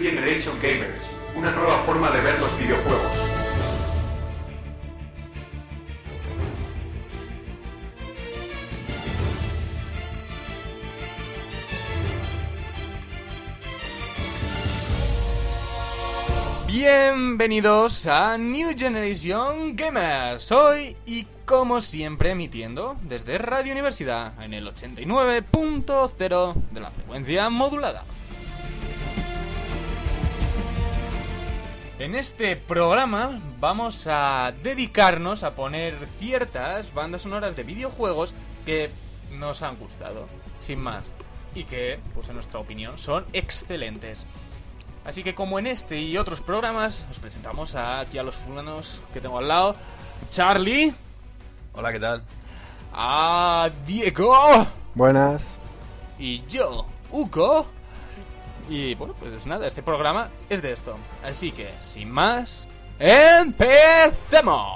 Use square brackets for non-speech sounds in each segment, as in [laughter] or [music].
Generation Gamers, una nueva forma de ver los videojuegos. Bienvenidos a New Generation Gamers. Hoy y como siempre emitiendo desde Radio Universidad en el 89.0 de la frecuencia modulada. En este programa vamos a dedicarnos a poner ciertas bandas sonoras de videojuegos que nos han gustado, sin más, y que, pues en nuestra opinión, son excelentes. Así que como en este y otros programas, os presentamos a, aquí a los fulanos que tengo al lado. Charlie, Hola, ¿qué tal? a Diego Buenas. y yo, Uko. Y bueno, pues nada, este programa es de esto. Así que, sin más, ¡empecemos!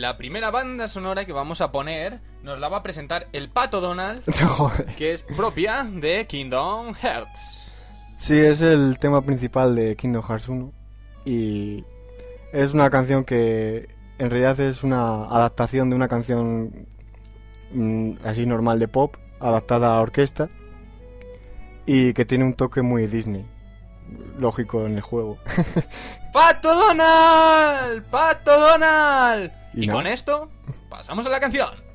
La primera banda sonora que vamos a poner nos la va a presentar el Pato Donald, [laughs] Joder. que es propia de Kingdom Hearts. Sí, es el tema principal de Kingdom Hearts 1 y es una canción que en realidad es una adaptación de una canción mm, así normal de pop, adaptada a orquesta y que tiene un toque muy Disney, lógico en el juego. [laughs] ¡Pato Donald! ¡Pato Donald! Y Y, no. con esto, pasamos a la canción.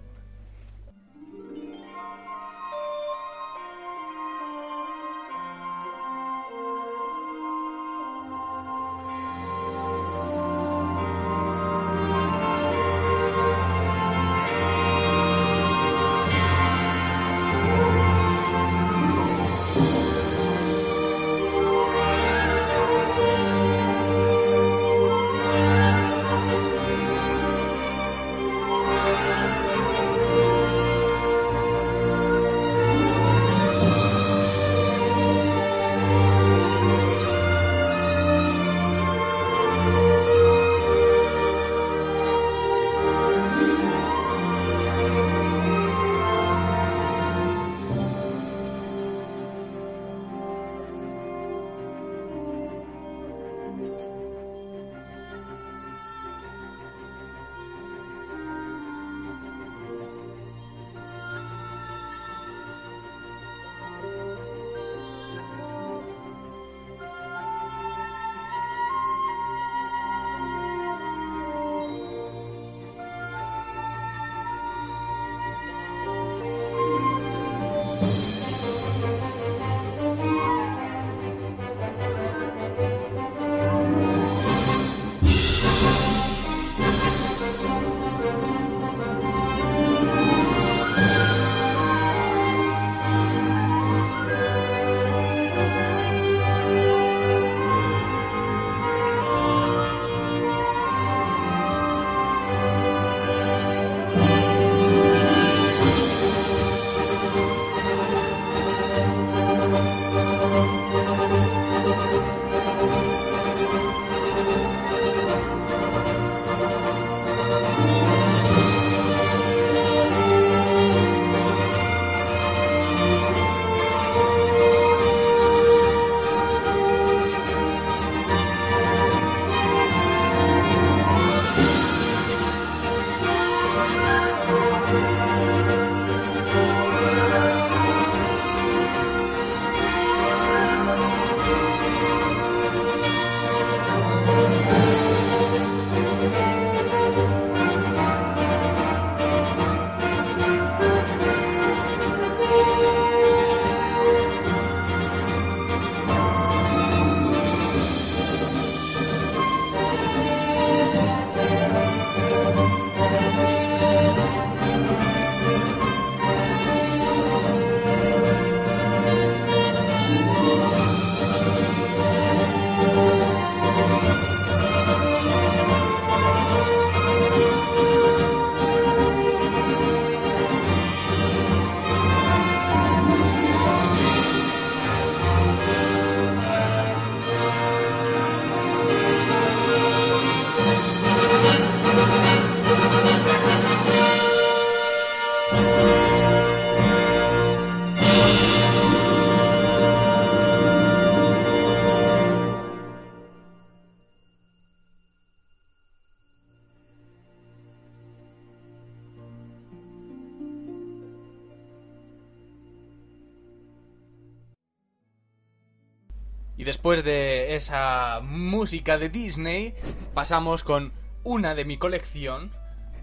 Después de esa música de Disney, pasamos con una de mi colección,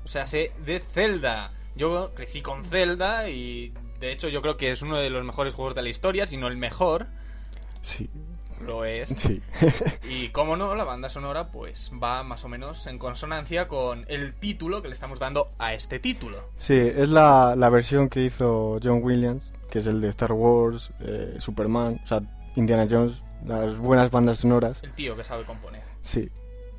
o sea, sé de Zelda. Yo crecí con Zelda y de hecho yo creo que es uno de los mejores juegos de la historia, si no el mejor. Sí, Lo es. sí. [laughs] Y como no, la banda sonora pues va más o menos en consonancia con el título que le estamos dando a este título. sí, es la, la versión que hizo John Williams, que es el de Star Wars, eh, Superman, o sea, Indiana Jones, las buenas bandas sonoras. El tío que sabe componer. Sí.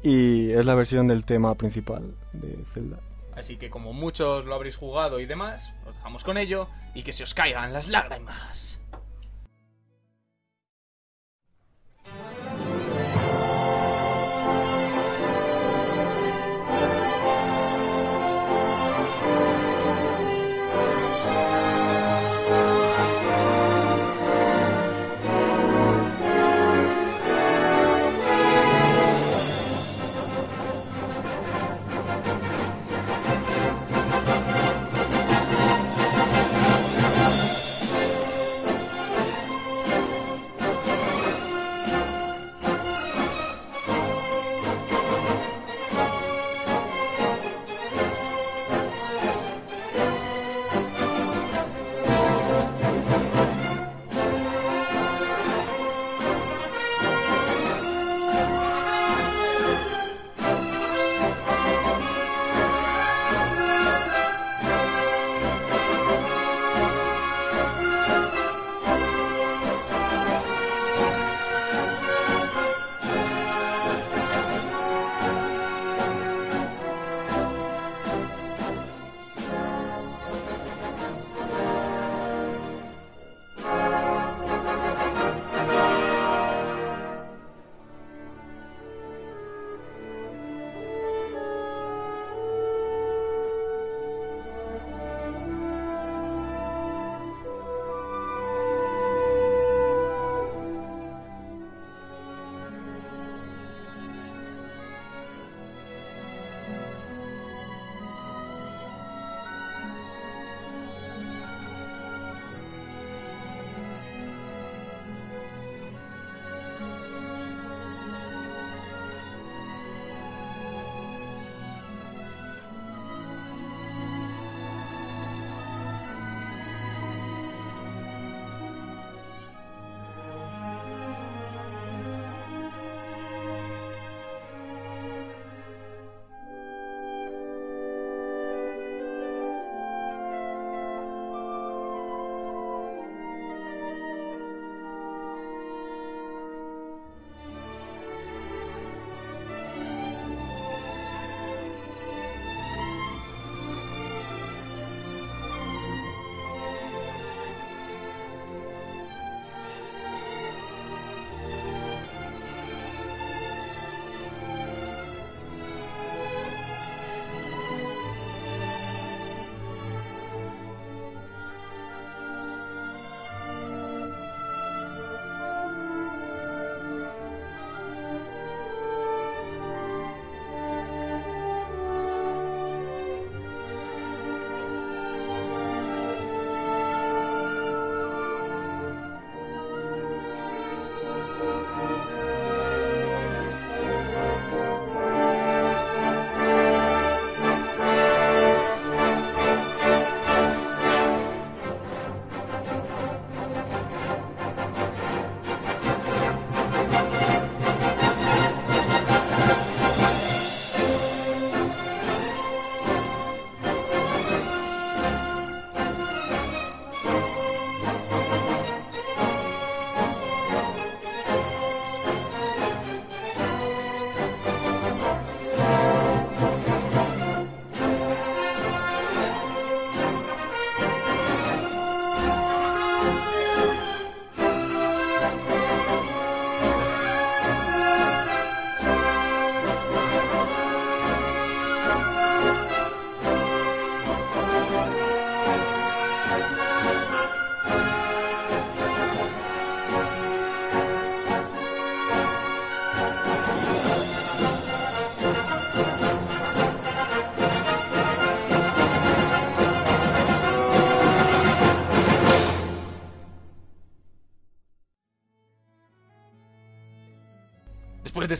Y es la versión del tema principal de Zelda. Así que como muchos lo habréis jugado y demás, os dejamos con ello y que se os caigan las lágrimas.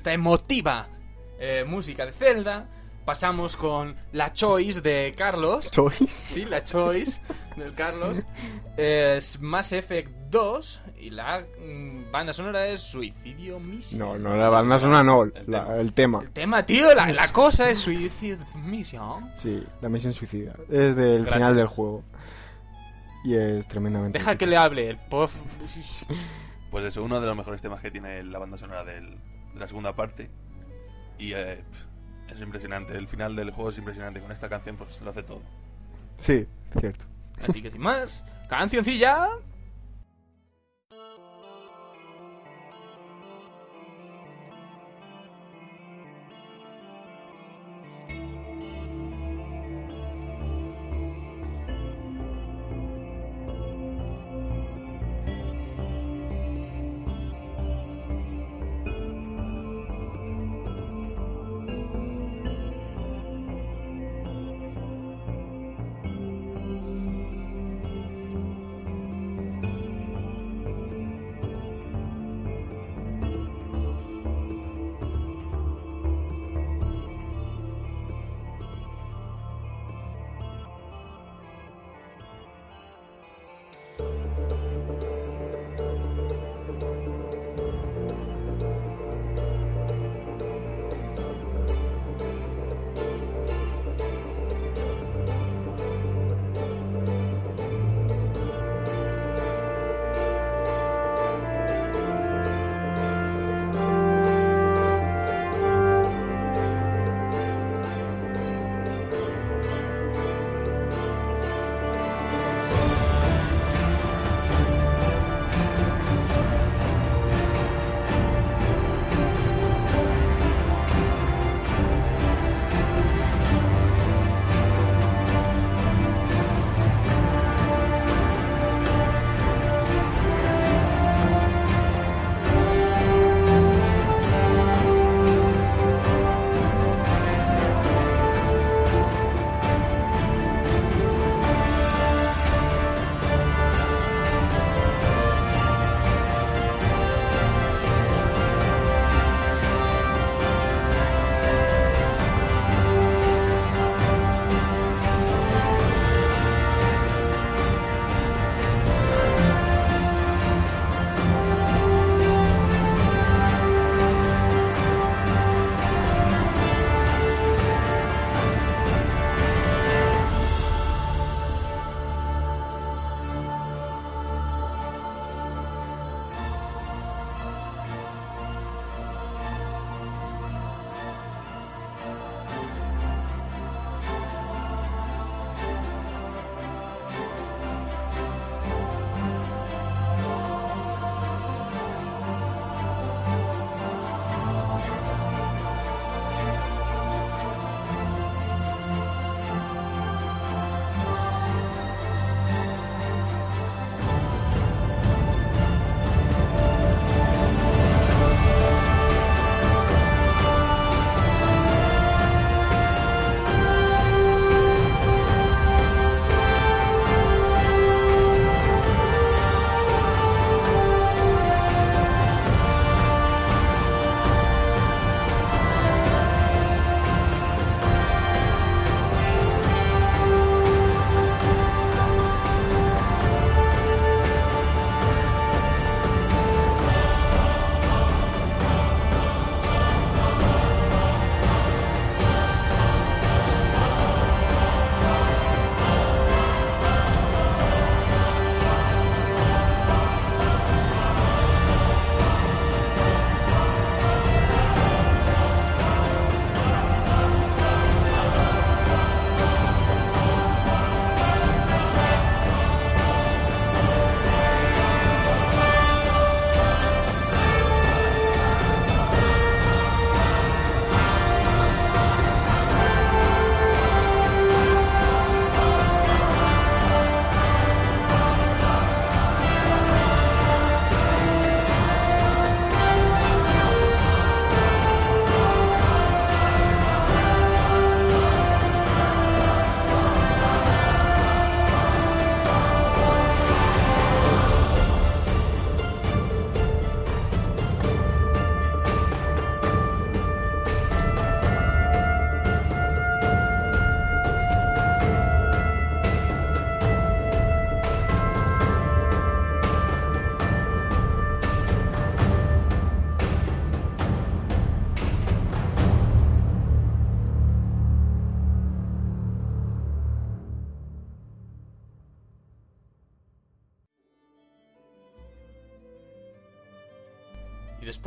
Esta emotiva eh, música de Zelda, pasamos con la choice de Carlos. ¿Choice? Sí, la choice del Carlos. Es Mass Effect 2 y la mm, banda sonora es Suicidio Mission. No, no, la banda sonora no, El la- tema. el tema. El tema, tío, la, la cosa es Suicide Mission. Sí, la misión suicida. Es del Gracias. final del juego. Y es tremendamente. Deja que le hable el pof. [laughs] Pues eso, uno de los mejores temas que tiene la banda sonora del- de la segunda parte. Y eh, es impresionante. El final del juego es impresionante. Con esta canción, pues lo hace todo. Sí, cierto. Así que sin más, cancioncilla.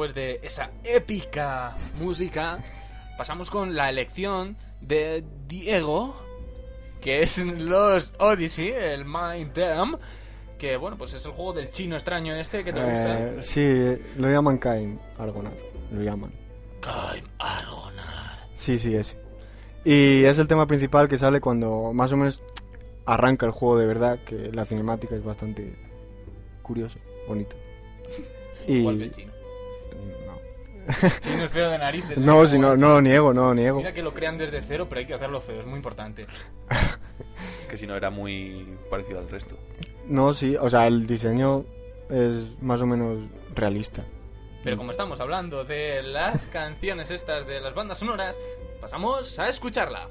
Después de esa épica música, pasamos con la elección de Diego, que es Lost Odyssey, el Mind Dam, que bueno, pues es el juego del chino extraño este que te gusta. Eh, sí, lo llaman Kaim Argonar. Lo llaman. Kaim Argonar. Sí, sí, ese. Y es el tema principal que sale cuando más o menos arranca el juego de verdad, que la cinemática es bastante curiosa, bonita. [laughs] Y... Igual que el chino. No, Chino es feo de narices. [laughs] ¿eh? no, si no, no lo niego, no lo niego. Mira que lo crean desde cero, pero hay que hacerlo feo, es muy importante. [laughs] Que si no era muy parecido al resto. No, sí, o sea, el diseño es más o menos realista. Pero como estamos hablando de las canciones estas de las bandas sonoras, pasamos a escucharla.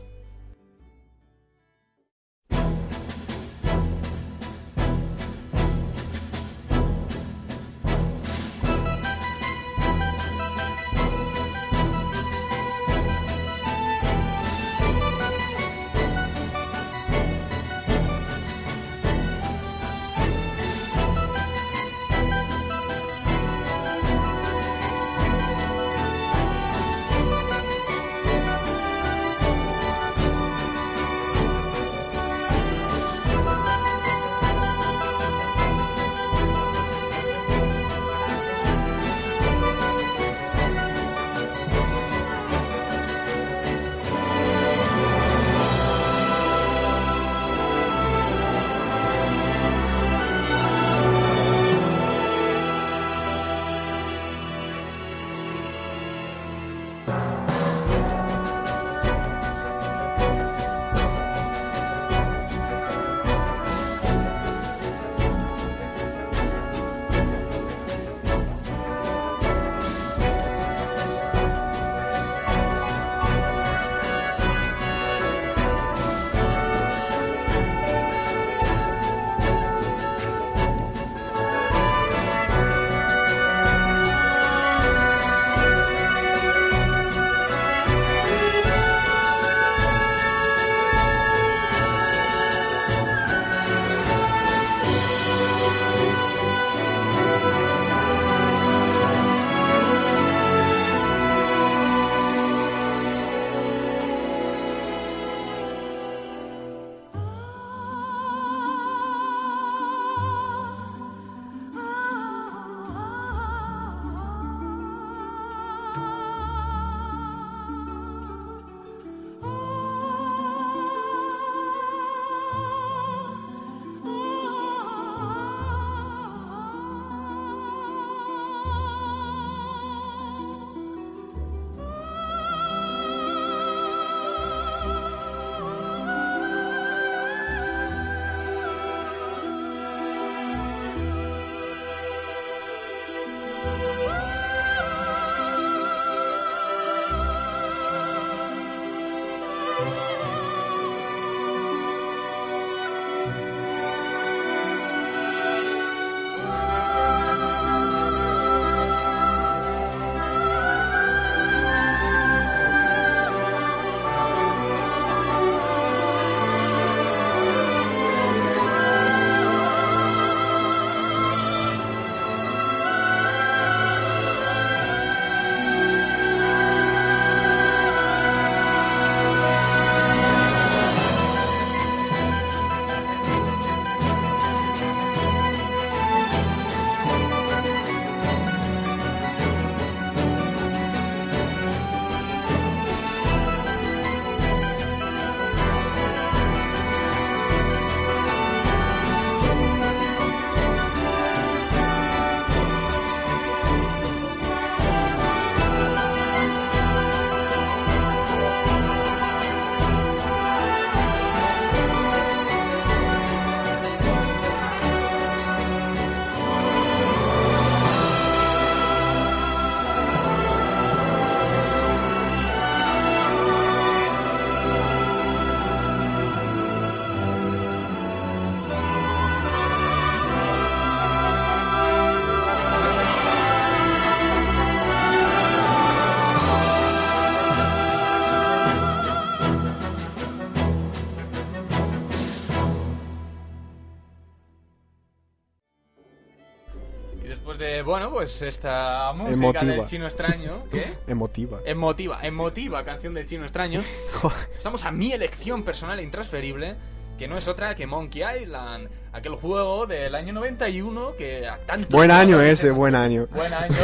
Pues esta música Emotiva. del chino extraño, [laughs] ¿qué? Emotiva. Emotiva, emotiva canción del chino extraño. [laughs] Estamos a mi elección personal e intransferible, que no es otra que Monkey Island, aquel juego del año 91 que a tantos Buen año ese, buen año. [laughs] Buen año,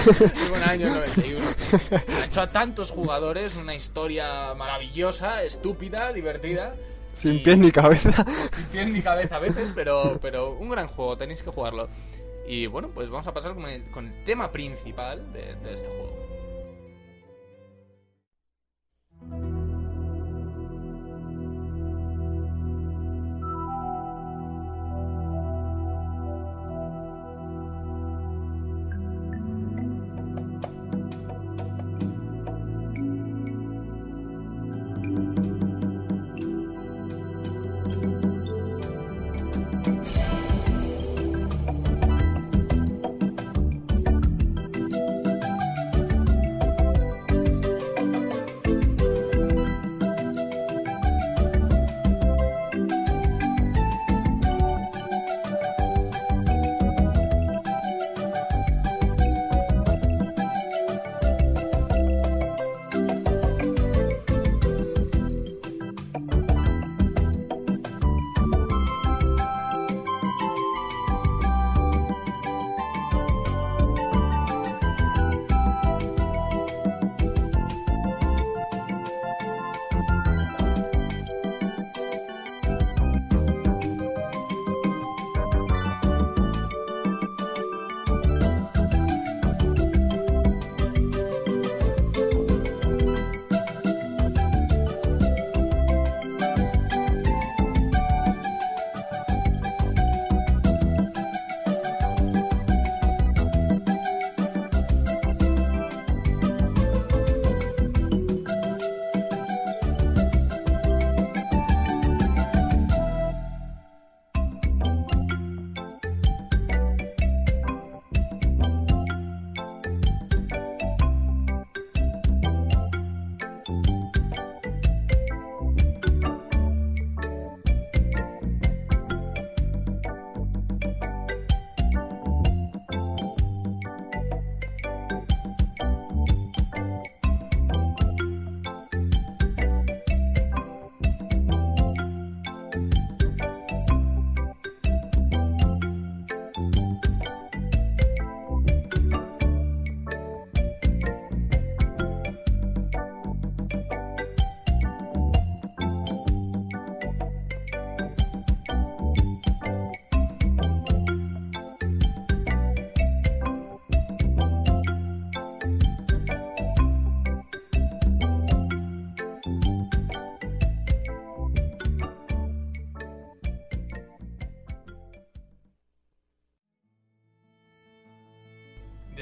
buen año el 91. Ha hecho a tantos jugadores una historia maravillosa, estúpida, divertida. Sin y- pies ni cabeza. sin pies ni cabeza a veces, pero, pero un gran juego, tenéis que jugarlo. Y bueno, pues vamos a pasar con el, tema principal de este juego.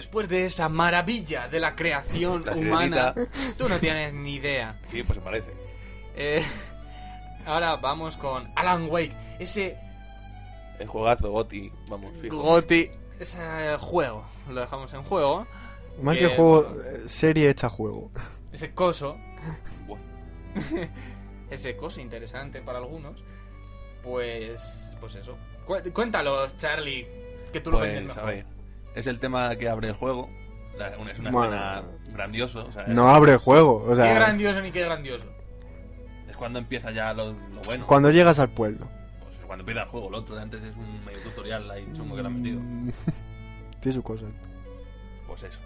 Después de esa maravilla de la creación La humana, tú no tienes ni idea. Sí, pues se parece. Eh, ahora vamos con Alan Wake, ese El juegazo, Goti, vamos, fijo. Goti, ese juego, lo dejamos en juego, Más Que, que juego, bueno. eh, serie hecha juego. ese coso, [laughs] ese coso interesante para algunos, pues, pues eso. Cu- Cuéntalos, Charlie, que tú lo vendes Pues, mejor. a ver, es el tema que abre el juego. Una- es una Bueno. escena grandioso. O sea, No abre el juego, o Qué sea, grandioso ni qué grandioso. es cuando empieza ya lo, lo bueno. cuando llegas al pueblo. Pues es cuando empieza el juego. Lo otro de antes es un medio tutorial ahí chungo que le han metido. [laughs] Tiene su cosa. Pues eso.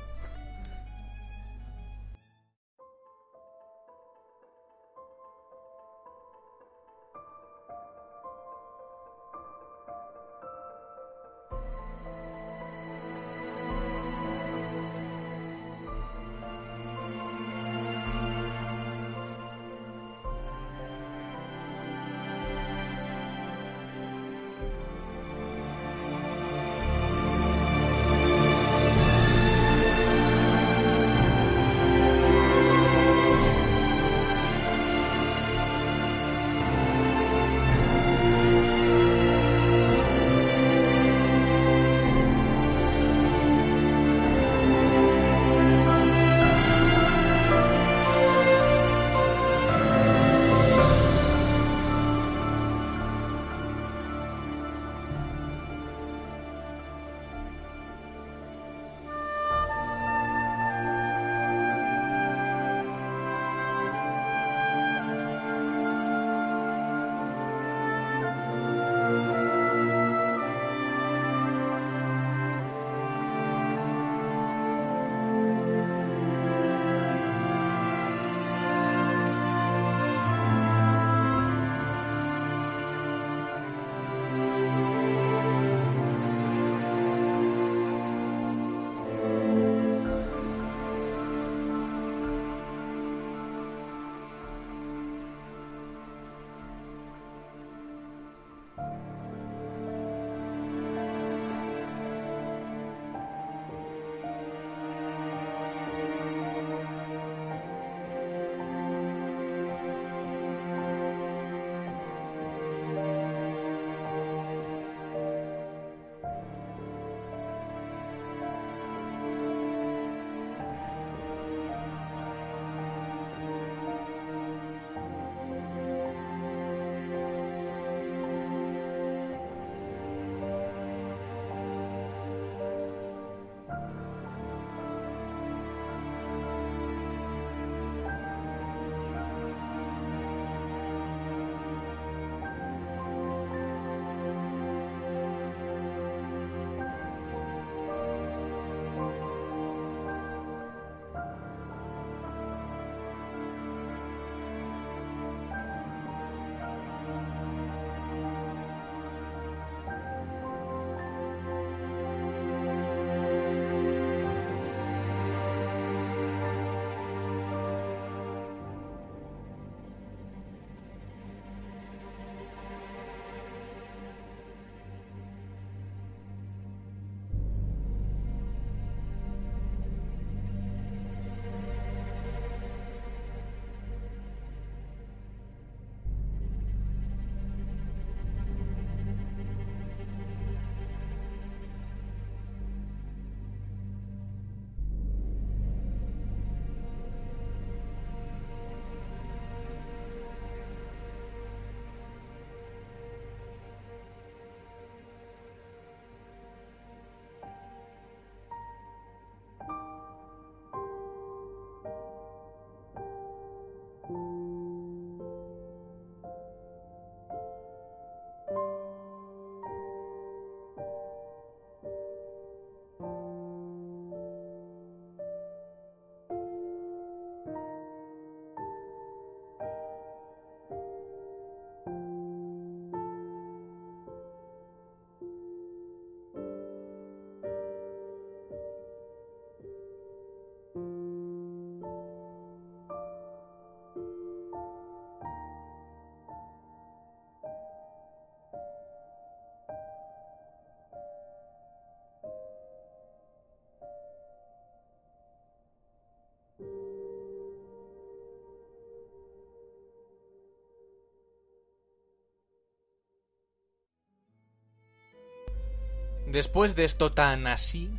Después de esto tan así,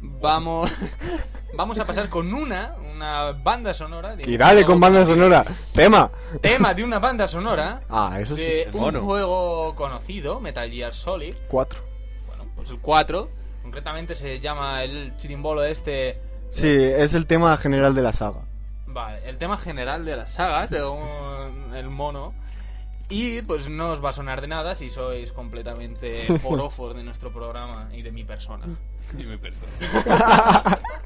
vamos, [laughs] vamos a pasar con una, una banda sonora. de Y dale con banda sonora. Tema. Tema de una banda sonora [laughs] Ah, eso sí. de un juego conocido, Metal Gear Solid. Cuatro. Bueno, pues el 4. Concretamente se llama el chirimbolo este. Sí, es el tema general de la saga. Vale, el tema general de la saga, según el mono. Y pues no os va a sonar de nada si sois completamente [laughs] forofos de nuestro programa y de mi persona. Y mi persona. [laughs]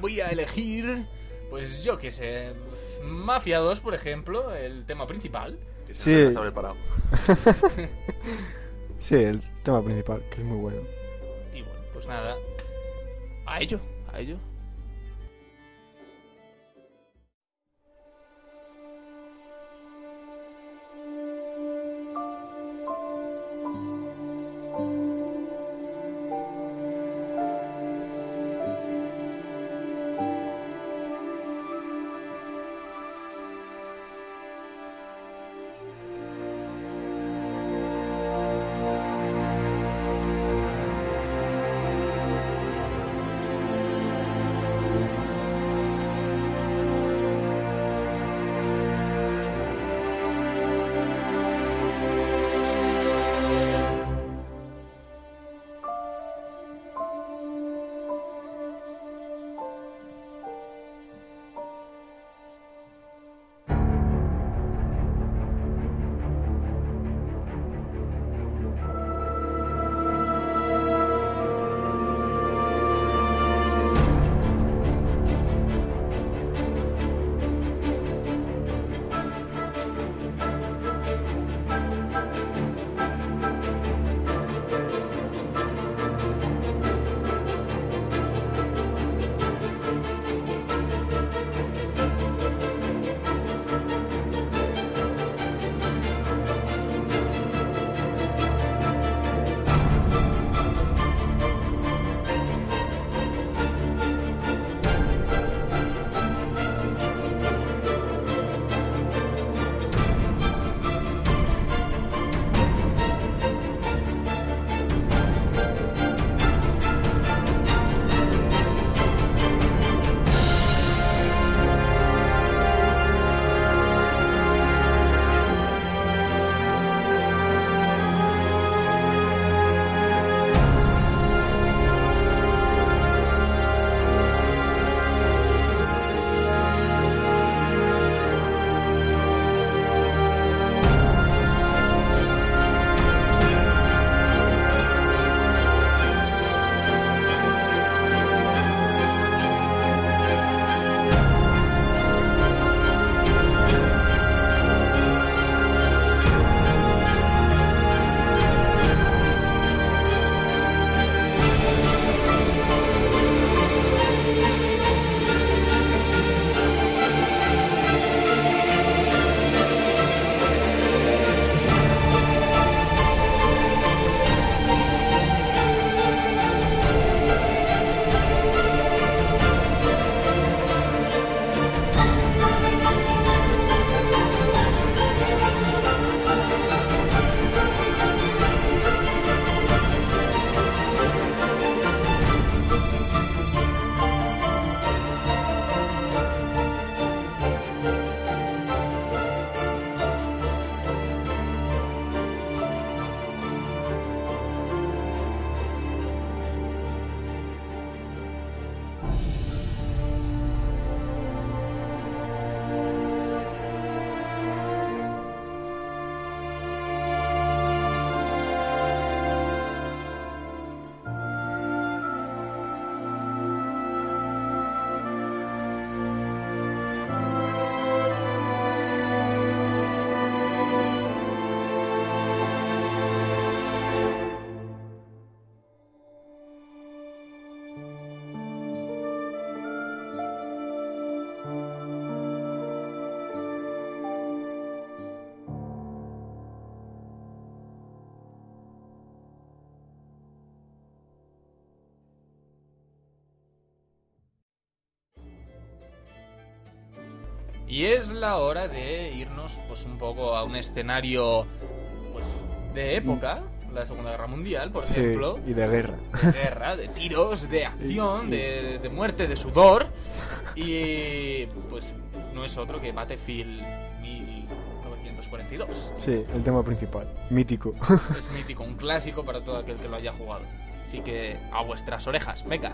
voy a elegir pues yo qué sé, Mafia 2, por ejemplo, el tema principal. Sí. siempre está preparado. [laughs] Sí, el tema principal, que es muy bueno. Y bueno, pues nada, a ello, a ello. you Y es la hora de irnos pues un poco a un escenario pues de época, la Segunda Guerra Mundial, por Sí, ejemplo, y de guerra. de guerra, de tiros, de acción, Y- de, de muerte, de sudor. Y pues no es otro que Battlefield 1942. Sí, el tema principal. Mítico. Es mítico, un clásico para todo aquel que lo haya jugado. Así que a vuestras orejas, venga.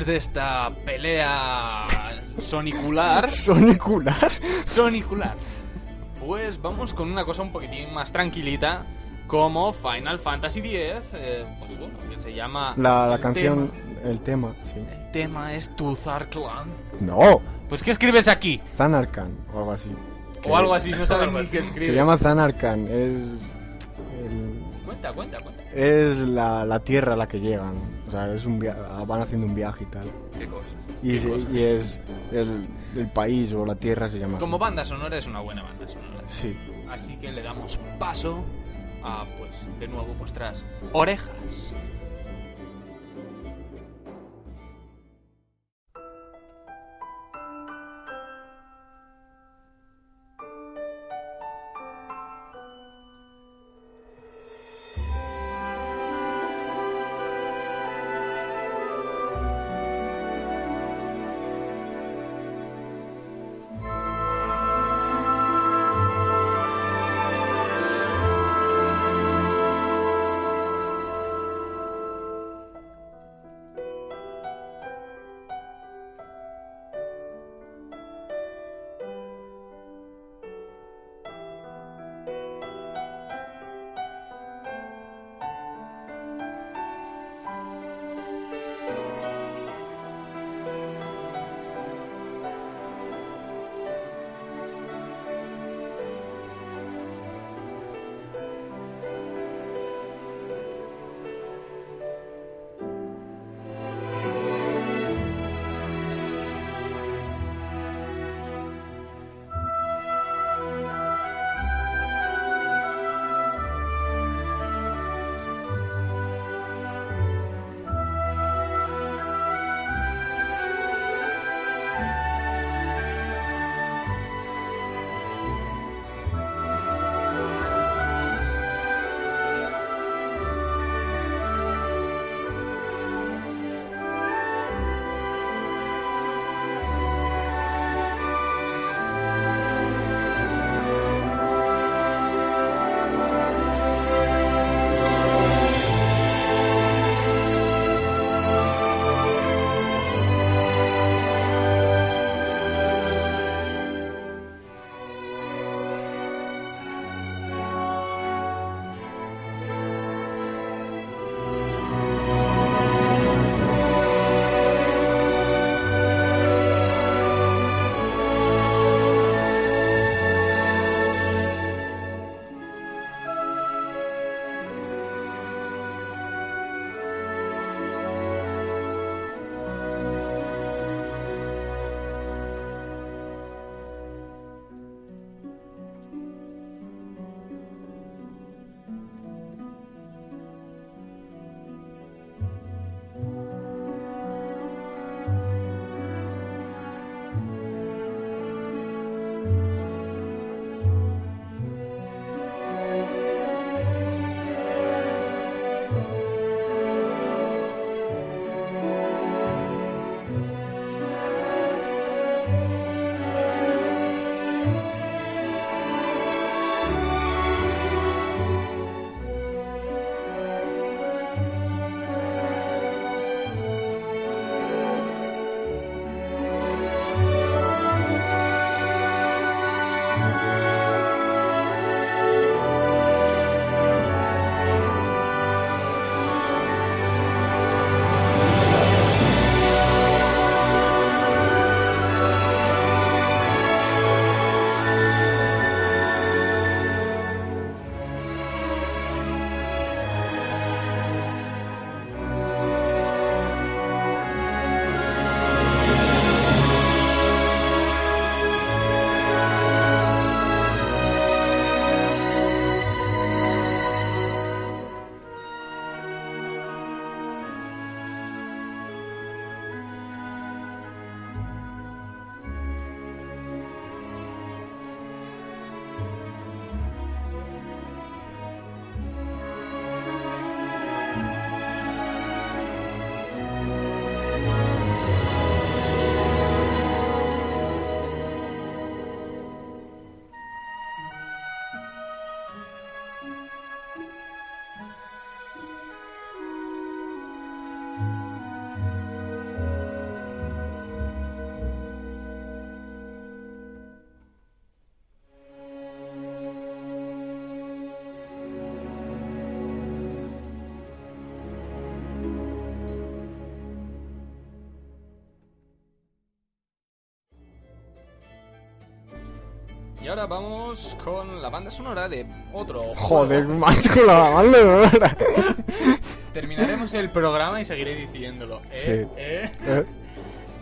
Después de esta pelea sonicular, [laughs] Sonicular. sonicular, pues vamos con una cosa un poquitín más tranquilita, como Final Fantasy X, eh, pues bueno, que se llama... La, la el canción, tema- el tema, sí. el tema es Tuzar Clan. No, Pues ¿qué escribes aquí? Zanarkand o algo así. O algo así, no sabes [laughs] ni qué escribes. Se llama Zanarkand, es el- Cuenta, cuenta, cuenta. Es la, la tierra a la que llegan. O sea, es un via- van haciendo un viaje y tal. Qué cosas. Y, ¿Qué se- cosas? y es el, el país o la tierra se llama Como así. banda sonora es una buena banda sonora. Sí. Así que le damos paso a, pues, de nuevo vuestras orejas. Ahora vamos con la banda sonora de otro Joder, juego. macho, con la banda sonora. [laughs] Terminaremos el programa y seguiré diciéndolo. ¿eh? Sí. ¿eh? Eh, [laughs]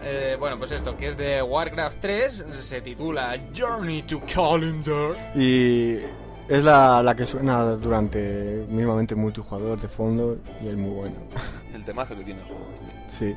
Eh, bueno, pues esto, que es de Warcraft 3, se titula Journey to Calendar. Y es la, la que suena durante mínimamente multijugador de fondo y es muy bueno. El temazo que tiene el juego este. Sí.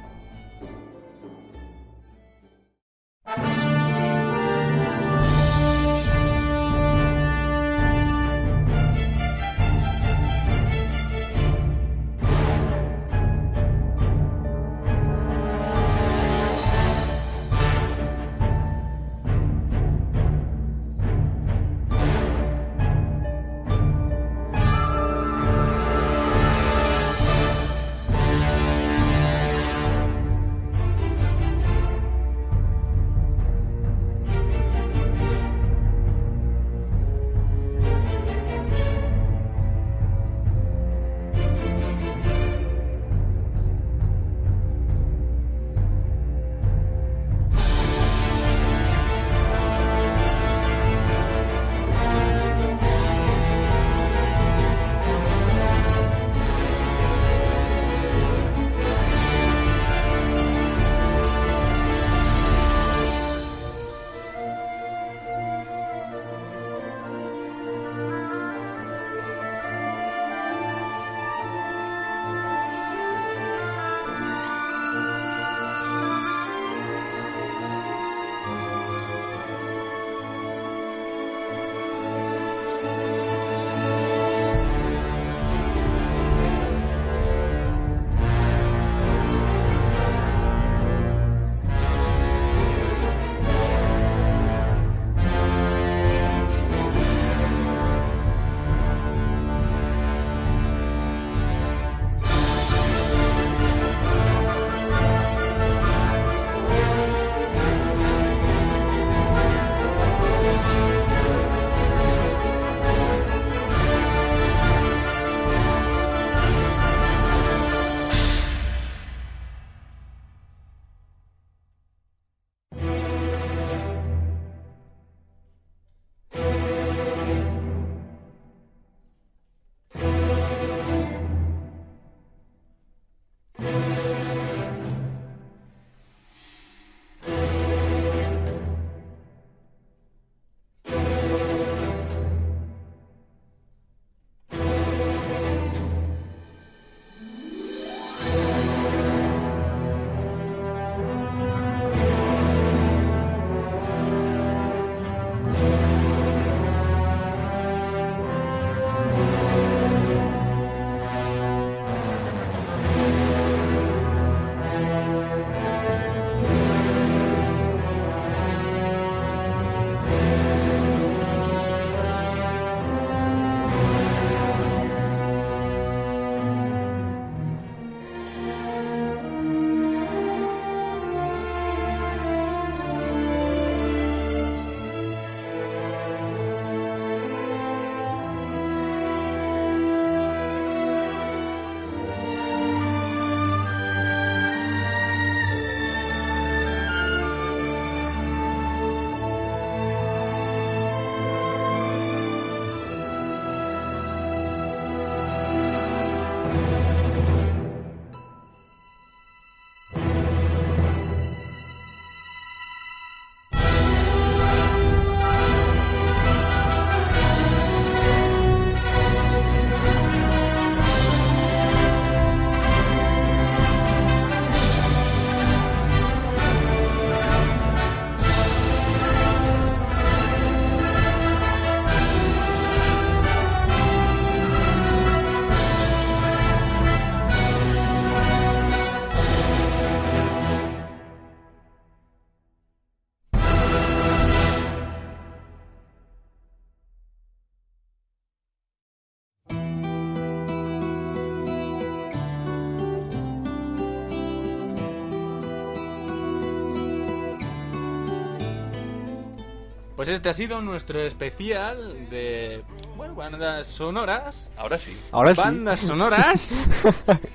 Pues este ha sido nuestro especial de bueno, bandas sonoras. Ahora sí. Ahora sí. Bandas sonoras.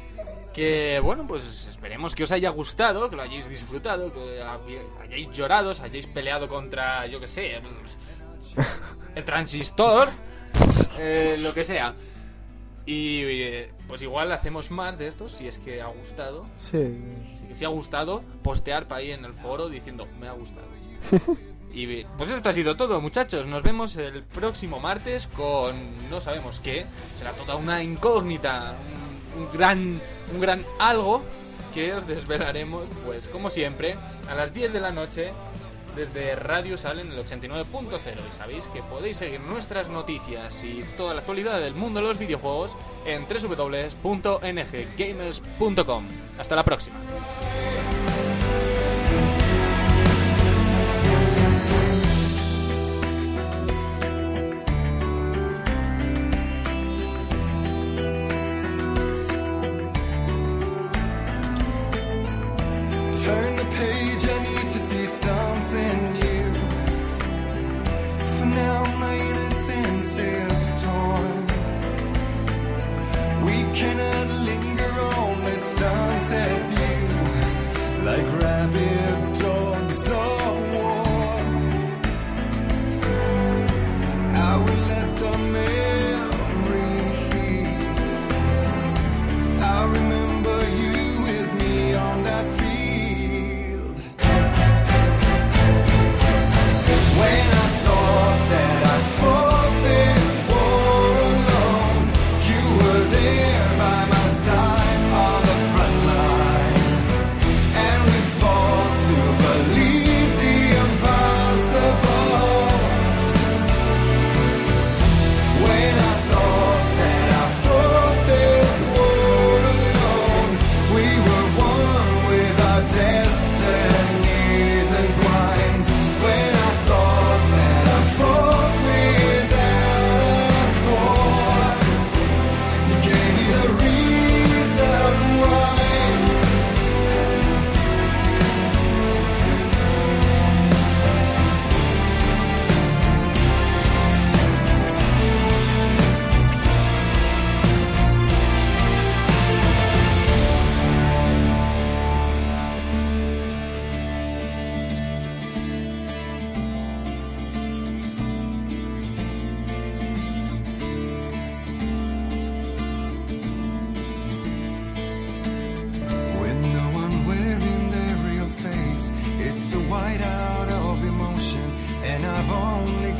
[laughs] que bueno, pues esperemos que os haya gustado, que lo hayáis disfrutado, que hayáis llorado, os hayáis peleado contra, yo que sé, el transistor, eh, lo que sea. Y eh, pues igual hacemos más de estos si es que ha gustado. Sí. Si, si ha gustado, postear para ahí en el foro diciendo me ha gustado. [laughs] y pues esto ha sido todo, muchachos. Nos vemos el próximo martes con no sabemos qué. Será toda una incógnita, un, un gran, un gran algo que os desvelaremos, pues como siempre, a las 10 de la noche desde Radio Sal en el 89.0 y sabéis que podéis seguir nuestras noticias y toda la actualidad del mundo de los videojuegos en www.nggamers.com. Hasta la próxima.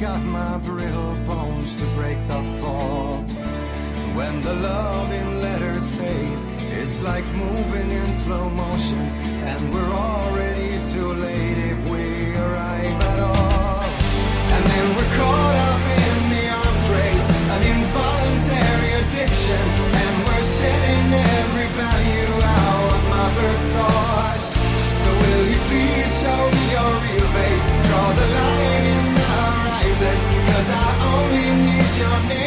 got my brittle bones to break the fall. When the love in letters fade, it's like moving in slow motion, and we're already too late if we arrive at all. And then we're caught up in the arms race, an involuntary addiction, and we're shedding every value out of my first thought. So will you please show me your real face? Draw the line. your name.